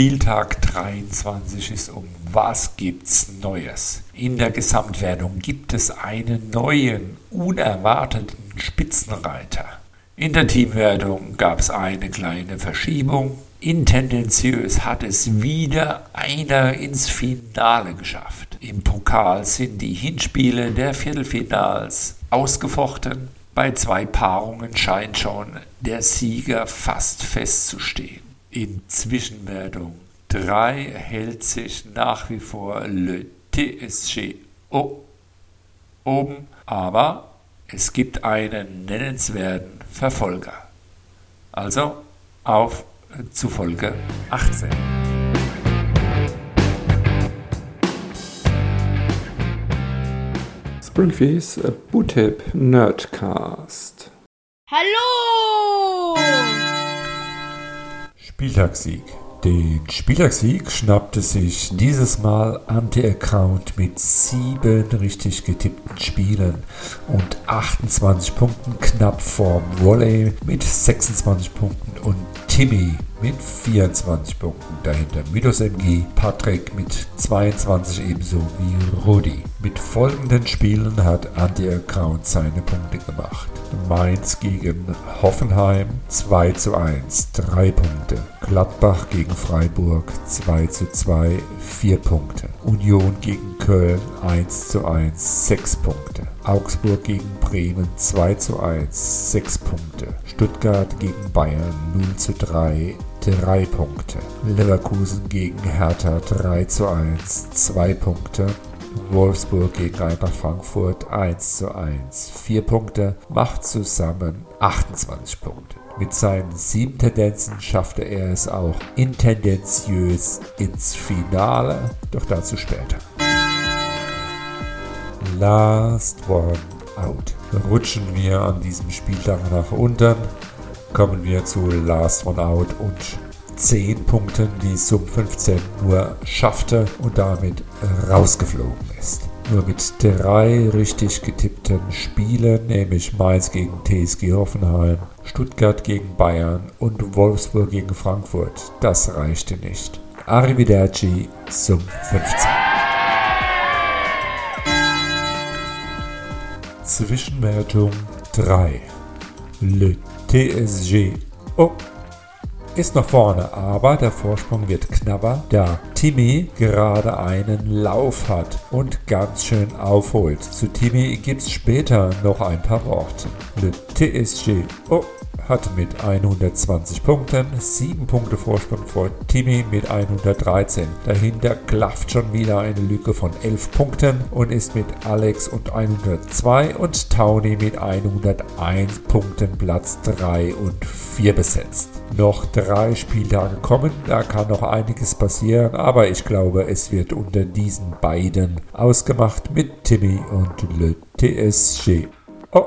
Spieltag 23 ist um. Was gibt's Neues? In der Gesamtwertung gibt es einen neuen, unerwarteten Spitzenreiter. In der Teamwertung gab es eine kleine Verschiebung. Intendenziös hat es wieder einer ins Finale geschafft. Im Pokal sind die Hinspiele der Viertelfinals ausgefochten. Bei zwei Paarungen scheint schon der Sieger fast festzustehen. In Zwischenwertung 3 hält sich nach wie vor Le TSG oben, aber es gibt einen nennenswerten Verfolger. Also auf zu Folge 18. Springfields Bootip Nerdcast. Hallo! Spieltagssieg. Den Spielersieg schnappte sich dieses Mal Anti-Account mit sieben richtig getippten Spielen und 28 Punkten knapp vorm Volley mit 26 Punkten und Timmy mit 24 Punkten. Dahinter Milos MG, Patrick mit 22 ebenso wie Rudi. Mit folgenden Spielen hat Anti-Account seine Punkte gemacht. Mainz gegen Hoffenheim 2 zu 1, 3 Punkte. Gladbach gegen Freiburg 2 zu 2, 4 Punkte. Union gegen Köln 1 zu 1, 6 Punkte. Augsburg gegen Bremen 2 zu 1, 6 Punkte. Stuttgart gegen Bayern 0 zu 3, 3 Punkte. Leverkusen gegen Hertha 3 zu 1, 2 Punkte. Wolfsburg gegen Eintracht Frankfurt 1 zu 1, 4 Punkte, macht zusammen 28 Punkte. Mit seinen sieben Tendenzen schaffte er es auch intendenziös ins Finale, doch dazu später. Last One Out. Rutschen wir an diesem Spieltag nach unten, kommen wir zu Last One Out und 10 Punkten, die Sum 15 nur schaffte und damit rausgeflogen ist. Nur mit drei richtig getippten Spielen, nämlich Mainz gegen TSG Hoffenheim, Stuttgart gegen Bayern und Wolfsburg gegen Frankfurt. Das reichte nicht. Arrivederci Sum 15. Zwischenwertung 3. Le TSG. Oh, ist nach vorne, aber der Vorsprung wird knapper, da Timmy gerade einen Lauf hat und ganz schön aufholt. Zu Timmy gibt es später noch ein paar Worte. Le TSG. Oh, hat mit 120 Punkten 7 Punkte Vorsprung vor Timmy mit 113. Dahinter klafft schon wieder eine Lücke von 11 Punkten und ist mit Alex und 102 und Tony mit 101 Punkten Platz 3 und 4 besetzt. Noch drei Spieltage kommen, da kann noch einiges passieren, aber ich glaube, es wird unter diesen beiden ausgemacht mit Timmy und Le TSG. Oh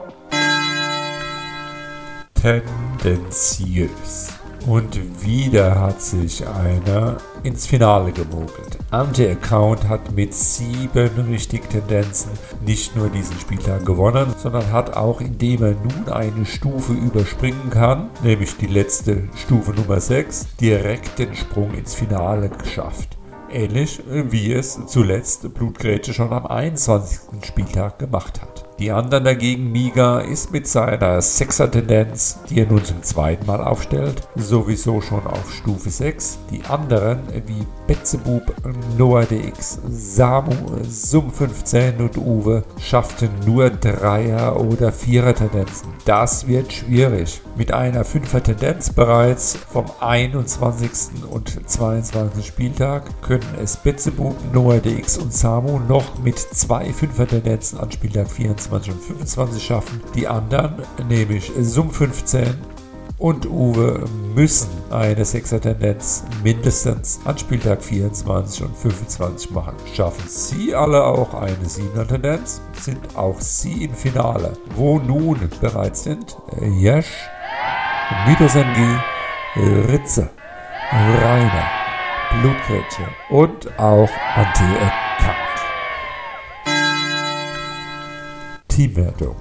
tendenziös. Und wieder hat sich einer ins Finale gemogelt. Anti-Account hat mit sieben richtigen Tendenzen nicht nur diesen Spieltag gewonnen, sondern hat auch, indem er nun eine Stufe überspringen kann, nämlich die letzte Stufe Nummer 6, direkt den Sprung ins Finale geschafft. Ähnlich wie es zuletzt Blutgrätsche schon am 21. Spieltag gemacht hat. Die anderen dagegen, Miga ist mit seiner Sechser-Tendenz, die er nun zum zweiten Mal aufstellt, sowieso schon auf Stufe 6. Die anderen, wie Betzebub, Noah DX, Samu, Sum 15 und Uwe, schafften nur Dreier- oder Vierer-Tendenzen. Das wird schwierig. Mit einer Fünfer-Tendenz bereits vom 21. und 22. Spieltag können es Betzebub, Noah DX und Samu noch mit zwei Fünfer-Tendenzen an Spieltag 24 24 und 25 schaffen. Die anderen, nämlich Sum 15 und Uwe, müssen eine 6er Tendenz mindestens an Spieltag 24 und 25 machen. Schaffen sie alle auch eine 7er Tendenz, sind auch sie im Finale, wo nun bereits sind Jesch, MG, Ritze, Rainer, Blutgrätsche und auch Anti-Account. Teamwertung.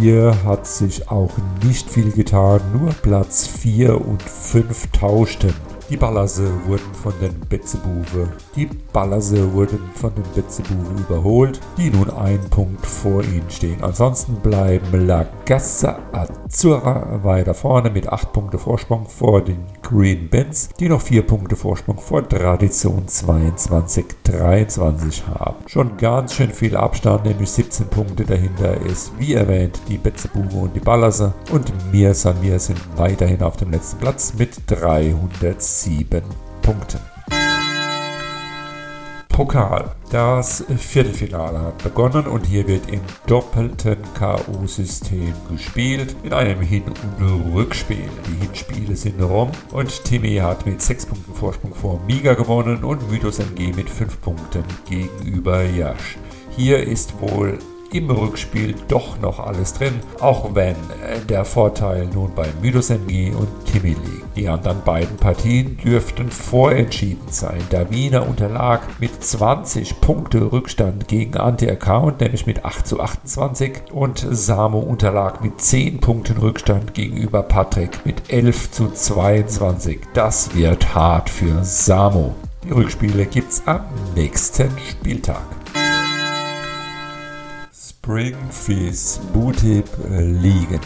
Hier hat sich auch nicht viel getan, nur Platz 4 und 5 tauschten. Die Ballerse wurden von den Betzebuwe. Die Ballerse wurden von den Betzebuwe überholt, die nun einen Punkt vor ihnen stehen. Ansonsten bleiben La Gassa Azzurra weiter vorne mit 8 Punkte Vorsprung vor den Green Benz, die noch 4 Punkte Vorsprung vor Tradition 22-23 haben. Schon ganz schön viel Abstand, nämlich 17 Punkte dahinter ist, wie erwähnt, die Betzebuwe und die Ballerse und Mir San Mir sind weiterhin auf dem letzten Platz mit 307 Punkten. Pokal. Das Viertelfinale hat begonnen und hier wird im doppelten K.O.-System gespielt, in einem Hin- und Rückspiel. Die Hinspiele sind rum und Timmy hat mit 6 Punkten Vorsprung vor Miga gewonnen und Mythos MG mit 5 Punkten gegenüber Yash. Hier ist wohl im Rückspiel doch noch alles drin, auch wenn äh, der Vorteil nun bei Mythos MG und Timmy liegt. Die anderen beiden Partien dürften vorentschieden sein. Davina unterlag mit 20 Punkte Rückstand gegen Anti-Account, nämlich mit 8 zu 28 und Samo unterlag mit 10 Punkten Rückstand gegenüber Patrick mit 11 zu 22. Das wird hart für Samo. Die Rückspiele gibt's am nächsten Spieltag. Springfish Bootip liegen.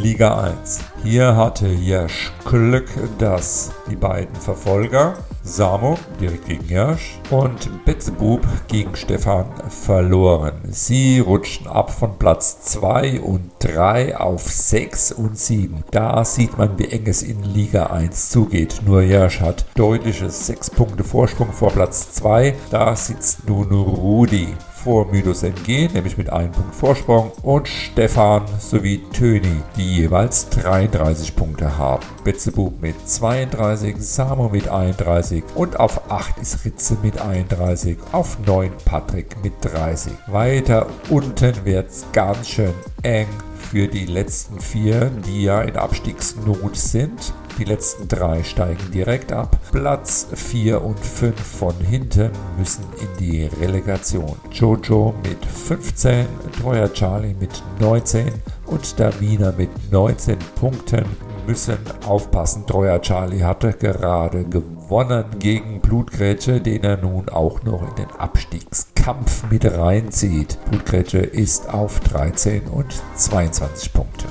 Liga 1. Hier hatte Jasch Glück, dass die beiden Verfolger, Samo direkt gegen Jasch und Betzebub gegen Stefan verloren. Sie rutschten ab von Platz 2 und 3 auf 6 und 7. Da sieht man, wie eng es in Liga 1 zugeht. Nur Jasch hat deutliches 6 Punkte Vorsprung vor Platz 2. Da sitzt nun Rudi vor Mythos MG, nämlich mit einem Punkt Vorsprung, und Stefan sowie Töni, die jeweils 33 Punkte haben. Betzebub mit 32, Samo mit 31 und auf 8 ist Ritze mit 31, auf 9 Patrick mit 30. Weiter unten wird es ganz schön eng für die letzten vier, die ja in Abstiegsnot sind. Die letzten drei steigen direkt ab. Platz 4 und 5 von hinten müssen in die Relegation. Jojo mit 15, Treuer Charlie mit 19 und Davina mit 19 Punkten müssen aufpassen. Treuer Charlie hatte gerade gewonnen gegen Blutgrätsche, den er nun auch noch in den Abstiegskampf mit reinzieht. Blutgrätsche ist auf 13 und 22 Punkte.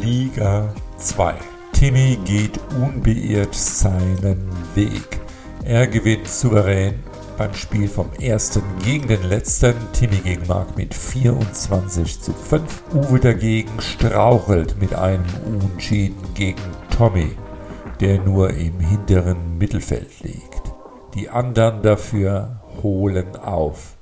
Liga 2. Timmy geht unbeirrt seinen Weg. Er gewinnt souverän beim Spiel vom ersten gegen den letzten. Timmy gegen Mark mit 24 zu 5. Uwe dagegen strauchelt mit einem Unentschieden gegen Tommy, der nur im hinteren Mittelfeld liegt. Die anderen dafür holen auf.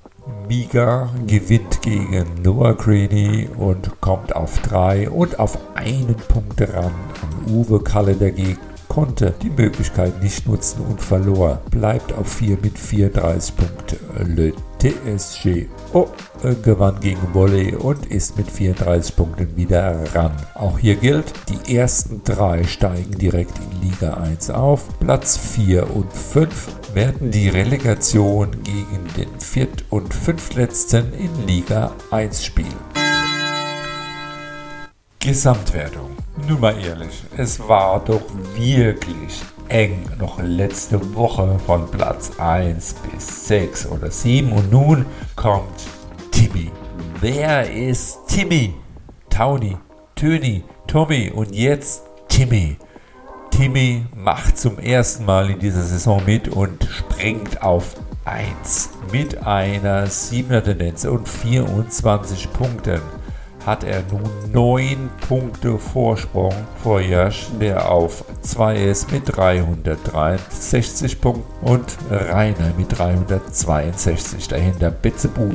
Miga gewinnt gegen Noah Greeny und kommt auf 3 und auf einen Punkt ran. An Uwe Kalle dagegen konnte die Möglichkeit nicht nutzen und verlor. Bleibt auf 4 mit 34 Punkten. Le TSG oh, äh, gewann gegen Volley und ist mit 34 Punkten wieder ran. Auch hier gilt, die ersten drei steigen direkt in Liga 1 auf. Platz 4 und 5 werden die Relegation gegen den Viert- und Fünftletzten in Liga 1 spielen. Gesamtwertung. Nur mal ehrlich, es war doch wirklich eng noch letzte Woche von Platz 1 bis 6 oder 7 und nun kommt Timmy. Wer ist Timmy? Tony, Töni, Tommy und jetzt Timmy. Timmy macht zum ersten Mal in dieser Saison mit und springt auf 1 mit einer 7er Tendenz und 24 Punkten hat er nun 9 Punkte Vorsprung vor Jasch, der auf 2 ist mit 363 Punkten und Rainer mit 362. Dahinter Betzebub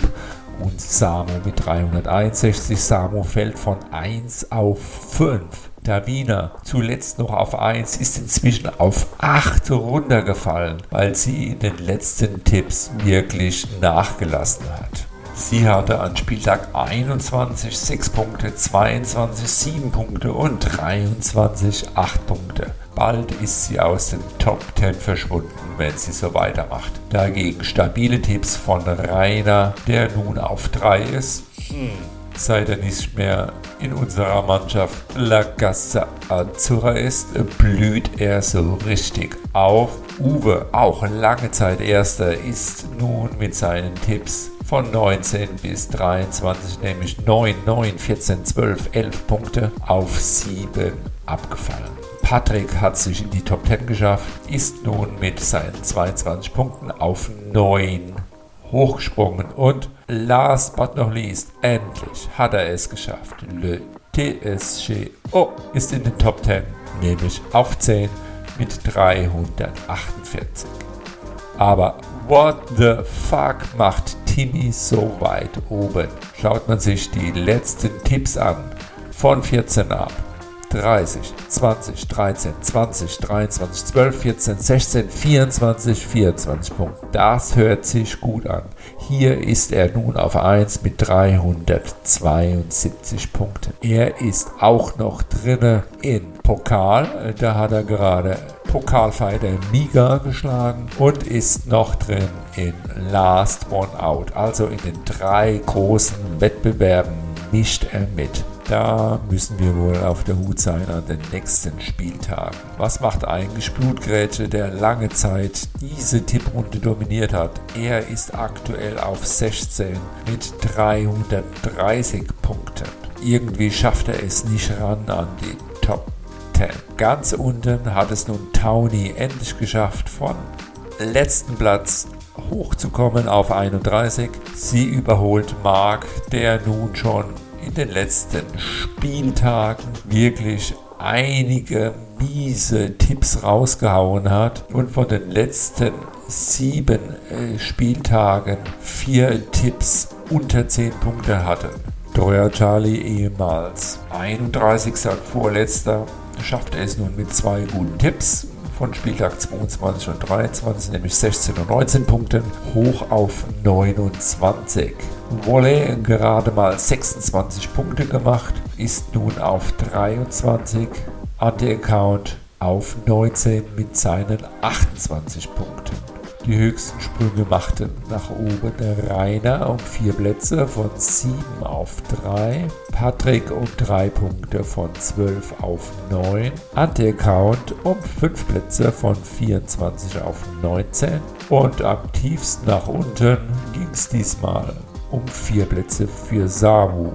und Samo mit 361. Samo fällt von 1 auf 5. Davina, zuletzt noch auf 1, ist inzwischen auf 8 runtergefallen, weil sie in den letzten Tipps wirklich nachgelassen hat. Sie hatte an Spieltag 21 6 Punkte, 22 7 Punkte und 23 8 Punkte. Bald ist sie aus den Top 10 verschwunden, wenn sie so weitermacht. Dagegen stabile Tipps von Rainer, der nun auf 3 ist. Hm seit er nicht mehr in unserer Mannschaft La Gazza Azzurra ist, blüht er so richtig auf. Uwe, auch lange Zeit Erster, ist nun mit seinen Tipps von 19 bis 23, nämlich 9, 9, 14, 12, 11 Punkte auf 7 abgefallen. Patrick hat sich in die Top 10 geschafft, ist nun mit seinen 22 Punkten auf 9 hochgesprungen und last but not least, endlich hat er es geschafft. Le TSG oh, ist in den Top 10, nämlich auf 10 mit 348. Aber what the fuck macht Timmy so weit oben? Schaut man sich die letzten Tipps an, von 14 ab, 30, 20, 13, 20, 23, 12, 14, 16, 24, 24 Punkte. Das hört sich gut an. Hier ist er nun auf 1 mit 372 Punkten. Er ist auch noch drinne in Pokal. Da hat er gerade Pokalfighter Miga geschlagen und ist noch drin in Last One Out. Also in den drei großen Wettbewerben mischt er mit. Da müssen wir wohl auf der Hut sein an den nächsten Spieltagen. Was macht eigentlich Blutgrätsche, der lange Zeit diese Tipprunde dominiert hat? Er ist aktuell auf 16 mit 330 Punkten. Irgendwie schafft er es nicht ran an die Top 10. Ganz unten hat es nun Towny endlich geschafft, von letzten Platz hochzukommen auf 31. Sie überholt Mark, der nun schon in den letzten Spieltagen wirklich einige miese Tipps rausgehauen hat und von den letzten sieben äh, Spieltagen vier Tipps unter 10 Punkte hatte. Treuer Charlie ehemals 31. vorletzter schaffte es nun mit zwei guten Tipps von Spieltag 22 und 23, nämlich 16 und 19 Punkten, hoch auf 29. Wolle gerade mal 26 Punkte gemacht, ist nun auf 23. Anti-Account auf 19 mit seinen 28 Punkten. Die höchsten Sprünge machten nach oben Rainer um 4 Plätze von 7 auf 3, Patrick um 3 Punkte von 12 auf 9, Anti-Account um 5 Plätze von 24 auf 19 und am tiefsten nach unten ging es diesmal um 4 Plätze für Samu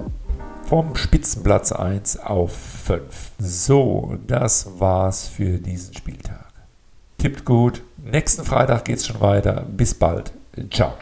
vom Spitzenplatz 1 auf 5. So, das war's für diesen Spieltag. Tippt gut. Nächsten Freitag geht's schon weiter. Bis bald. Ciao.